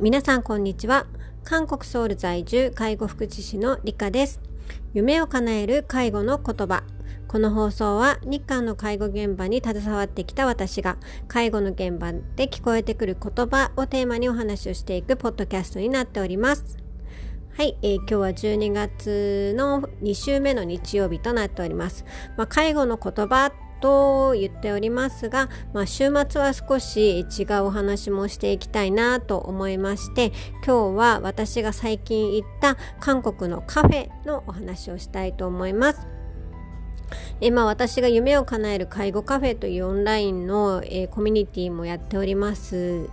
皆さんこんにちは。韓国ソウル在住介護福祉士の理香です。夢を叶える介護の言葉。この放送は日韓の介護現場に携わってきた私が介護の現場で聞こえてくる言葉をテーマにお話をしていくポッドキャストになっております。はい、えー、今日は12月の2週目の日曜日となっております。まあ、介護の言葉と言っておりますが、まあ、週末は少し違うお話もしていきたいなと思いまして今日は私が最近行った韓国のカフェのお話をしたいと思います。今私が夢を叶える介護カフェというオンラインの、えー、コミュニティもやっております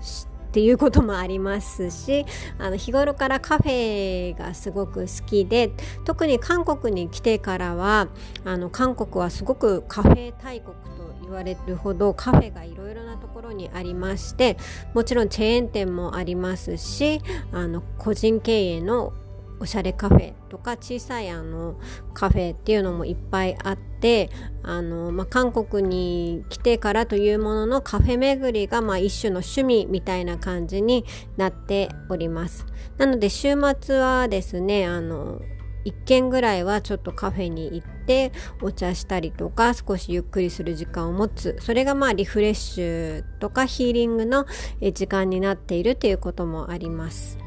っていうこともありますしあの日頃からカフェがすごく好きで特に韓国に来てからはあの韓国はすごくカフェ大国と言われるほどカフェがいろいろなところにありましてもちろんチェーン店もありますしあの個人経営のおしゃれカフェとか小さいあのカフェっていうのもいっぱいあってあの、まあ、韓国に来てからというもののカフェ巡りがまあ一種の趣味みたいな感じになっております。なので週末はですねあの1軒ぐらいはちょっとカフェに行ってお茶したりとか少しゆっくりする時間を持つ。それがまあリフレッシュとかヒーリングの時間になっているということもあります。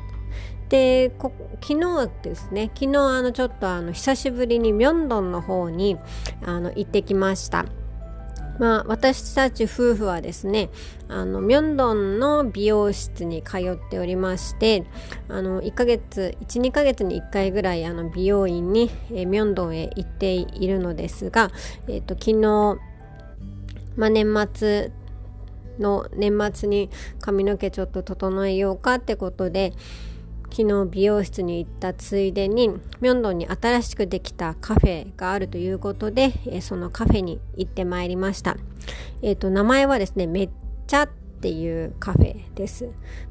で昨日ですね。昨日あのちょっとあの久しぶりにミョンドンの方にあの行ってきました。まあ、私たち夫婦はですねあのミョンドンの美容室に通っておりましてあの1ヶ月12ヶ月に1回ぐらいあの美容院に、えー、ミョンドンへ行っているのですが、えーと、昨日、まあ、年末の年末に髪の毛ちょっと整えようかってことで昨日美容室に行ったついでにミョンドンに新しくできたカフェがあるということで、えそのカフェに行ってまいりました、えーと、名前はですねめっちゃっていうカフェです。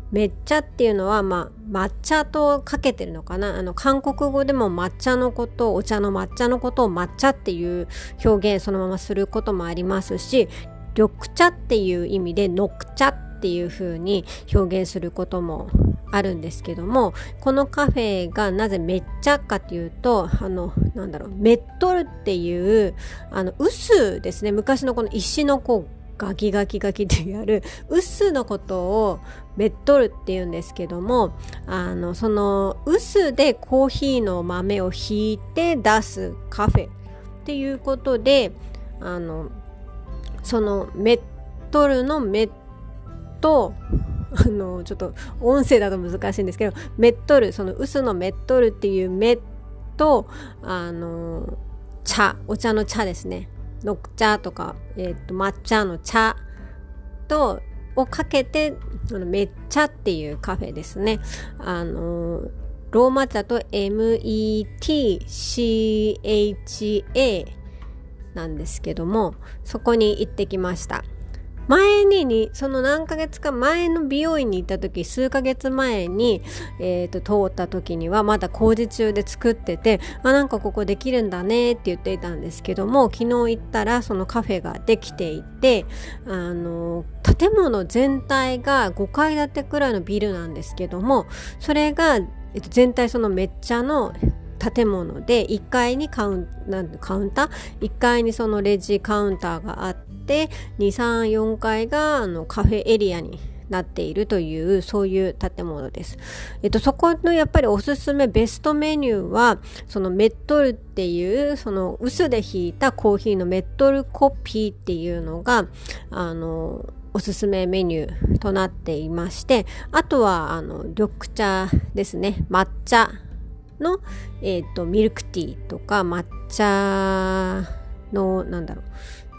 めっちゃっていうのは、まあ、抹茶とかけてるのかな？あの韓国語でも抹茶のことお茶の抹茶のことを抹茶っていう表現そのまますることもありますし緑茶っていう意味でノク茶っていう風に表現することもあるんですけどもこのカフェがなぜめっちゃかというとあのなんだろうメットルっていうあの臼ですね。昔のこの石のこうガキガキガキってやる臼のことをメットルって言うんですけどもあのその臼でコーヒーの豆をひいて出すカフェっていうことであのそのメットルのメットあのちょっと音声だと難しいんですけどメットルその臼のメットルっていうメとあの茶お茶の茶ですね。緑茶とか、えーと、抹茶の茶とをかけてあのめっちゃっていうカフェですね。あのローマ茶と METCHA なんですけどもそこに行ってきました。前ににその何ヶ月か前の美容院に行った時数ヶ月前に、えーと、通った時にはまだ工事中で作っててあなんかここできるんだねって言っていたんですけども昨日行ったらそのカフェができていてあの建物全体が5階建てくらいのビルなんですけどもそれが、えっと、全体そのめっちゃの建物で1階にカウンなカウンター？1階にそのレジカウンターがあって234階があのカフェエリアになっているというそういう建物です。えっと、そこのやっぱりおすすめベストメニューはそのメットルっていうその薄でひいたコーヒーのメットルコピーっていうのがあのおすすめメニューとなっていましてあとはあの緑茶ですね抹茶の、えーと、ミルクティーとか抹茶のなんだろ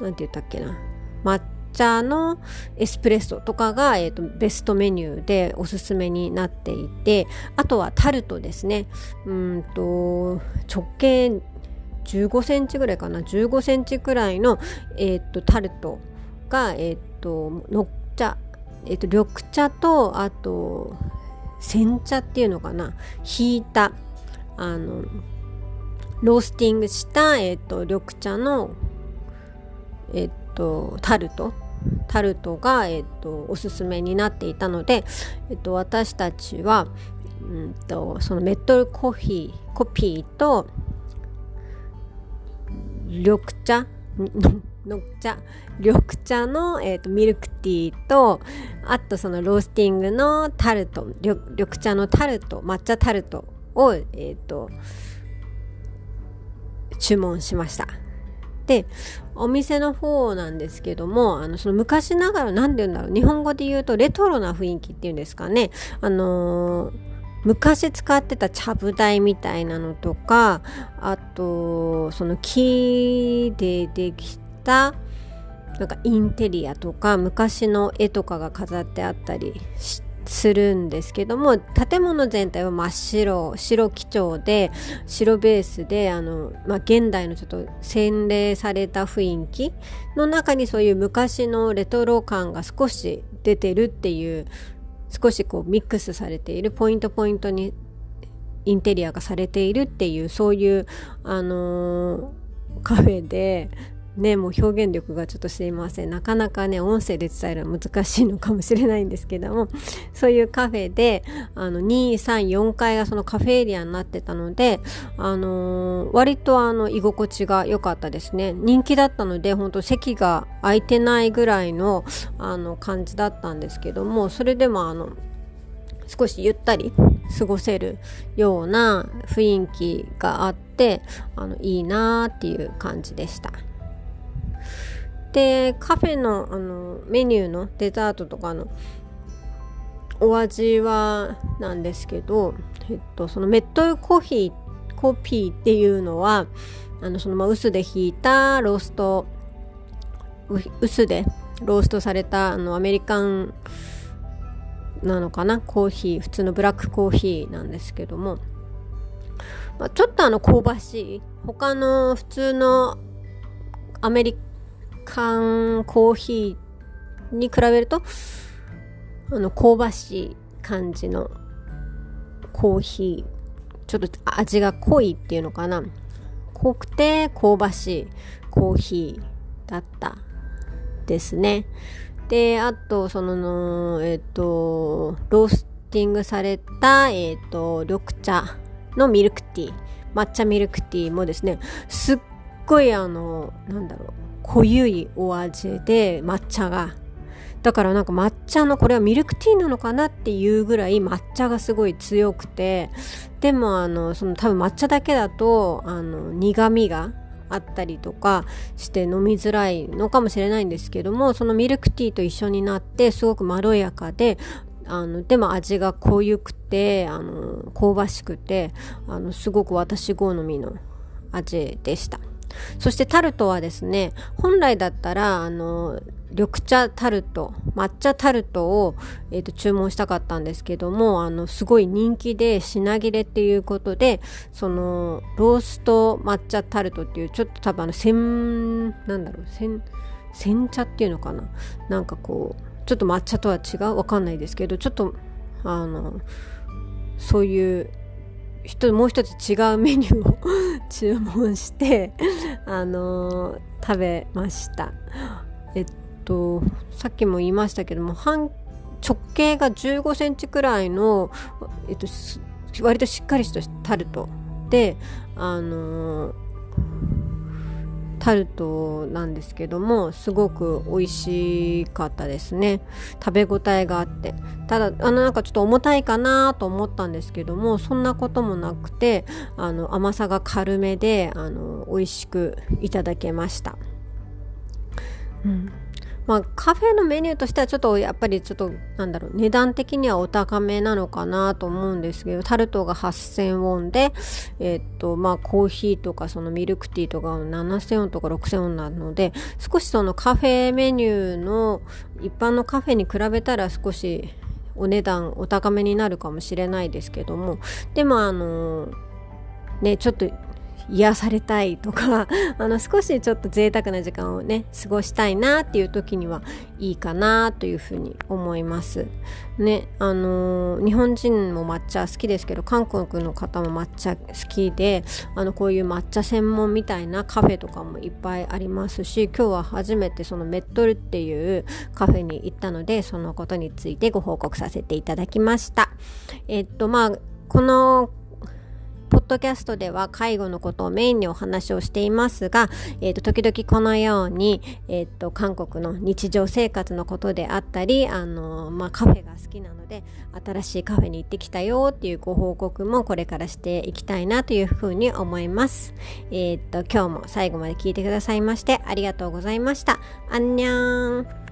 うなんて言ったっけな。抹茶のエスプレッソとかが、えーと、ベストメニューでおすすめになっていてあとはタルトですね。うんと直径15センチぐらいかな。15センチくらいの、えーと、タルトが、えー、とのっ茶、えー、と緑茶とあと煎茶っていうのかな。ひいたあのロースティングした、えーと、緑茶の、えーと、タルト？タルトが、えっと、おすすめになっていたので、えっと、私たちは、うんと、そのメットルコーヒーコピーと緑茶？の茶？緑茶の、えーと、ミルクティーとあとそのロースティングのタルト緑茶のタルト抹茶タルトを、えーと注文しました。でお店の方なんですけどもあのその昔ながら何て言うんだろう日本語で言うとレトロな雰囲気っていうんですかねあのー、昔使ってたちゃぶ台みたいなのとかあとその木でできたなんかインテリアとか昔の絵とかが飾ってあったりしてするんですけども建物全体は真っ白白基調で白ベースであの、まあ、現代のちょっと洗礼された雰囲気の中にそういう昔のレトロ感が少し出てるっていう少しこうミックスされているポイントポイントにインテリアがされているっていうそういうあのー、カフェでねもう表現力がちょっとすいませんなかなかね音声で伝えるのは難しいのかもしれないんですけども そういうカフェであの234階がそのカフェエリアになってたのであのー、割とあの居心地が良かったですね人気だったので本当席が空いてないぐらいのあの感じだったんですけどもそれでもあの少しゆったり過ごせるような雰囲気があってあのいいなーっていう感じでした。でカフェのあのメニューのデザートとかのお味はなんですけど、えっと、そのメットコーヒーコピーっていうのはあのそのまあ薄でひいたロースト薄でローストされたあのアメリカンなのかな？コーヒー普通のブラックコーヒーなんですけども、まあ、ちょっとあの香ばしい。他の普通のアメリ缶コーヒーに比べるとあの香ばしい感じのコーヒーちょっと味が濃いっていうのかな。濃くて香ばしいコーヒーだったですね。であとそのえっ、ー、とロースティングされたえっ、ー、と緑茶のミルクティー抹茶ミルクティーもですねすっごいあのなんだろう濃ゆいお味で抹茶がだからなんか抹茶のこれはミルクティーなのかなっていうぐらい抹茶がすごい強くてでもあのその多分抹茶だけだとあの苦味があったりとかして飲みづらいのかもしれないんですけどもそのミルクティーと一緒になってすごくまろやかであのでも味が濃ゆくてあの香ばしくてあのすごく私好みの味でした。そしてタルトはですね本来だったらあの緑茶タルト抹茶タルトを、えーと、注文したかったんですけどもあのすごい人気で品切れっていうことでそのロースト抹茶タルトっていうちょっと多分あの煎なんだろう煎煎茶っていうのかな。なんかこうちょっと抹茶とは違うわかんないですけどちょっとあのそういうもう一つ違うメニューを 注文してあのー、食べました。えっとさっきも言いましたけども半直径が15センチくらいの、えっと、割としっかりしたタルトであのータルトなんですけどもすごく美味しかったですね。食べ応えがあって。ただあのなんかちょっと重たいかなと思ったんですけどもそんなこともなくてあの甘さが軽めであの美味しくいただけました、うん。まあ、カフェのメニューとしてはちょっとやっぱりちょっとなんだろう値段的にはお高めなのかなと思うんですけどタルトが8000ウォンでえー、っとまあコーヒーとかそのミルクティーとか7000ウォンとか6000ウォンなので少しそのカフェメニューの一般のカフェに比べたら少しお値段お高めになるかもしれないですけどもでもあのねちょっと癒されたいとか あの少しちょっと贅沢な時間をね過ごしたいなっていう時にはいいかなというふうに思います。ねあのー、日本人も抹茶好きですけど韓国の方も抹茶好きであのこういう抹茶専門みたいなカフェとかもいっぱいありますし今日は初めてそのメットルっていうカフェに行ったのでそのことについてご報告させていただきました。えっとまあこのポッドキャストでは介護のことをメインにお話をしていますが、えーと、時々このように、えーと、韓国の日常生活のことであったり、あのまあ、カフェが好きなので新しいカフェに行ってきたよっていうご報告もこれからしていきたいなというふうに思います。えっ、と今日も最後まで聞いてくださいましてありがとうございました。あんにゃーん。